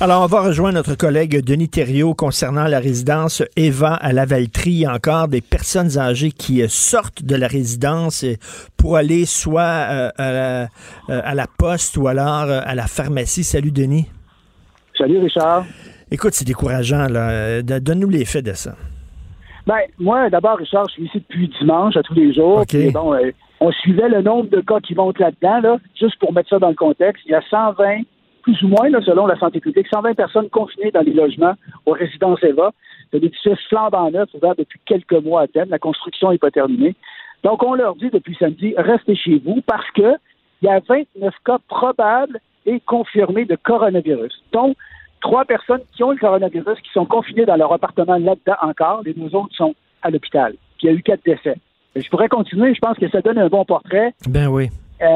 Alors, on va rejoindre notre collègue Denis Thériault concernant la résidence Eva à Lavaltrie. Il y a encore des personnes âgées qui euh, sortent de la résidence euh, pour aller soit euh, à, la, à la poste ou alors à la pharmacie. Salut, Denis. Salut Richard. Écoute, c'est décourageant. là. Donne-nous les faits de ça. Ben, moi, d'abord, Richard, je suis ici depuis dimanche à tous les jours. Bon, on suivait le nombre de cas qui montent là-dedans, là, juste pour mettre ça dans le contexte. Il y a 120, plus ou moins, là, selon la santé publique, 120 personnes confinées dans les logements aux résidences EVA. C'est des édifices flambant neufs ouverts depuis quelques mois à peine. La construction n'est pas terminée. Donc, on leur dit depuis samedi, restez chez vous parce que il y a 29 cas probables et confirmés de coronavirus. Donc, trois personnes qui ont le coronavirus qui sont confinées dans leur appartement là-dedans encore. Les deux autres sont à l'hôpital. Puis il y a eu quatre décès. Je pourrais continuer. Je pense que ça donne un bon portrait. Ben oui. Euh,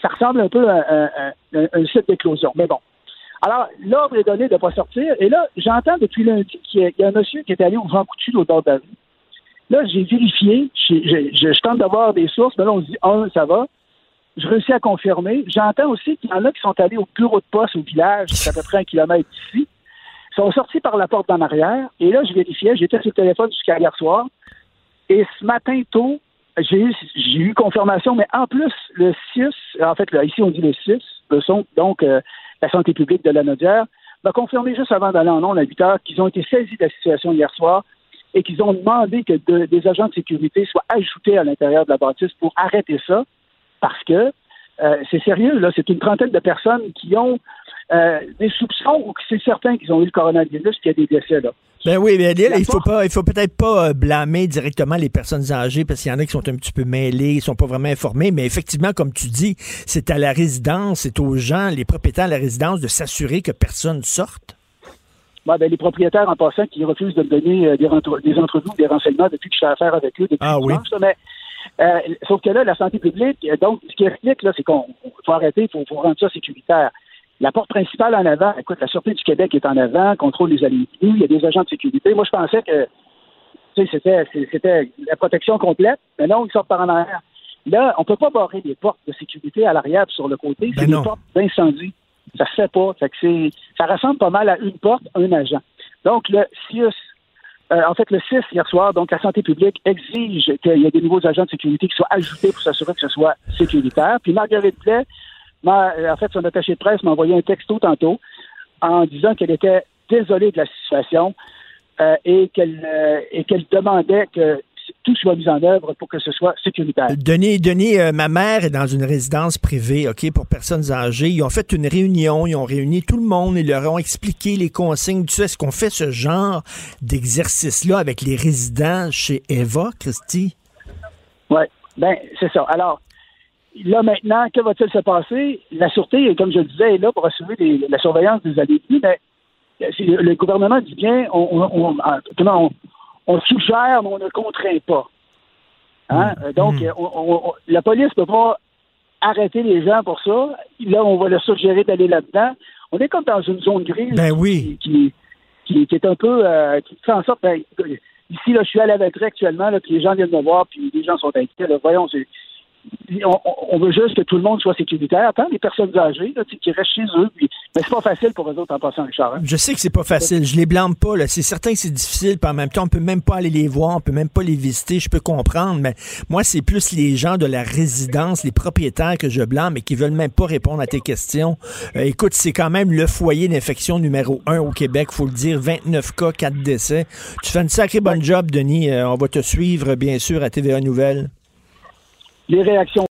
ça ressemble un peu à, un, site d'éclosion. Mais bon. Alors, l'ordre est donné de ne pas sortir. Et là, j'entends depuis lundi qu'il y, a- un monsieur qui est allé au Jean Coutu au bord de la rue. Là, j'ai vérifié. je, tente d'avoir des sources. Mais là, on se dit, un, ça va. Je réussis à confirmer. J'entends aussi qu'il y en a qui sont allés au bureau de poste au village, à peu près un kilomètre d'ici. Ils sont sortis par la porte d'en arrière. Et là, je vérifiais. J'étais sur le téléphone jusqu'à hier soir. Et ce matin tôt, j'ai eu, eu confirmation, mais en plus, le 6, en fait, là, ici on dit le 6, le son, donc euh, la santé publique de la Nodière, m'a confirmé juste avant d'aller en ondes à 8 heures qu'ils ont été saisis de la situation hier soir et qu'ils ont demandé que de- des agents de sécurité soient ajoutés à l'intérieur de la bâtisse pour arrêter ça, parce que euh, c'est sérieux, là, c'est une trentaine de personnes qui ont euh, des soupçons ou que c'est certain qu'ils ont eu le coronavirus, qu'il y a des décès là. Ben oui, mais là, il faut pas, il faut peut-être pas euh, blâmer directement les personnes âgées parce qu'il y en a qui sont un petit peu mêlés, ils sont pas vraiment informés, mais effectivement, comme tu dis, c'est à la résidence, c'est aux gens, les propriétaires de la résidence de s'assurer que personne sorte. Ouais, ben, les propriétaires, en passant, qui refusent de me donner euh, des, des entrevues, des renseignements depuis que je fais affaire avec eux depuis Ah oui. dimanche, mais euh, sauf que là, la santé publique, euh, donc, ce qui explique, là, c'est qu'on on- faut arrêter, il faut, faut rendre ça sécuritaire. La porte principale en avant, écoute, la Sûreté du Québec est en avant, contrôle les venues, il y a des agents de sécurité. Moi, je pensais que c'était la protection complète, mais non, ils sortent par en arrière. Là, on peut pas barrer les portes de sécurité à l'arrière sur le côté. Ben c'est non. des portes d'incendie. Ça se fait pas. Fait que c'est, ça ressemble pas mal à une porte, un agent. Donc, le CIUS, euh, en fait, le 6 hier soir, donc la santé publique exige qu'il y ait des nouveaux agents de sécurité qui soient ajoutés pour s'assurer que ce soit sécuritaire. Puis Marguerite Blais, en fait, son attaché de presse m'a envoyé un texto tantôt en disant qu'elle était désolée de la situation euh, et qu'elle euh, et qu'elle demandait que tout soit mis en œuvre pour que ce soit sécuritaire. Denis, Denis euh, ma mère est dans une résidence privée, OK, pour personnes âgées. Ils ont fait une réunion, ils ont réuni tout le monde, ils leur ont expliqué les consignes. Tu sais, est-ce qu'on fait ce genre d'exercice-là avec les résidents chez Eva, Christy? Oui, ben c'est ça. Alors, là maintenant, que va-t-il se passer? La sûreté, comme je le disais, est là pour assurer la surveillance des venues, mais euh, le gouvernement dit bien, on, on, on- ah, on, on suggère, mais on ne contraint pas. Hein? Euh, Donc, on- on- on- la police ne peut pas arrêter les gens pour ça. Là, on va leur suggérer d'aller là-dedans. On est comme dans une zone grise Ben oui. qui, qui, est un peu euh, qui fait en sorte ben, ici là je suis à la actuellement là puis les gens viennent me voir puis les gens sont inquiets là, voyons c'est on, on veut juste que tout le monde soit sécuritaire, tant les personnes âgées là, qui restent chez eux. Mais c'est pas facile pour eux autres en passant, Richard. hein. Je sais que c'est pas facile, je les blâme pas. C'est certain que c'est difficile, puis en même temps, on peut même pas aller les voir, on peut même pas les visiter, je peux comprendre, mais moi, c'est plus les gens de la résidence, les propriétaires que je blâme et qui veulent même pas répondre à tes questions. Euh, écoute, c'est quand même le foyer d'infection numéro un au Québec, faut le dire, 29 cas, 4 décès. Tu fais une sacrée bonne job, Denis. Euh, on va te suivre, bien sûr, à TVA Nouvelles. Les réactions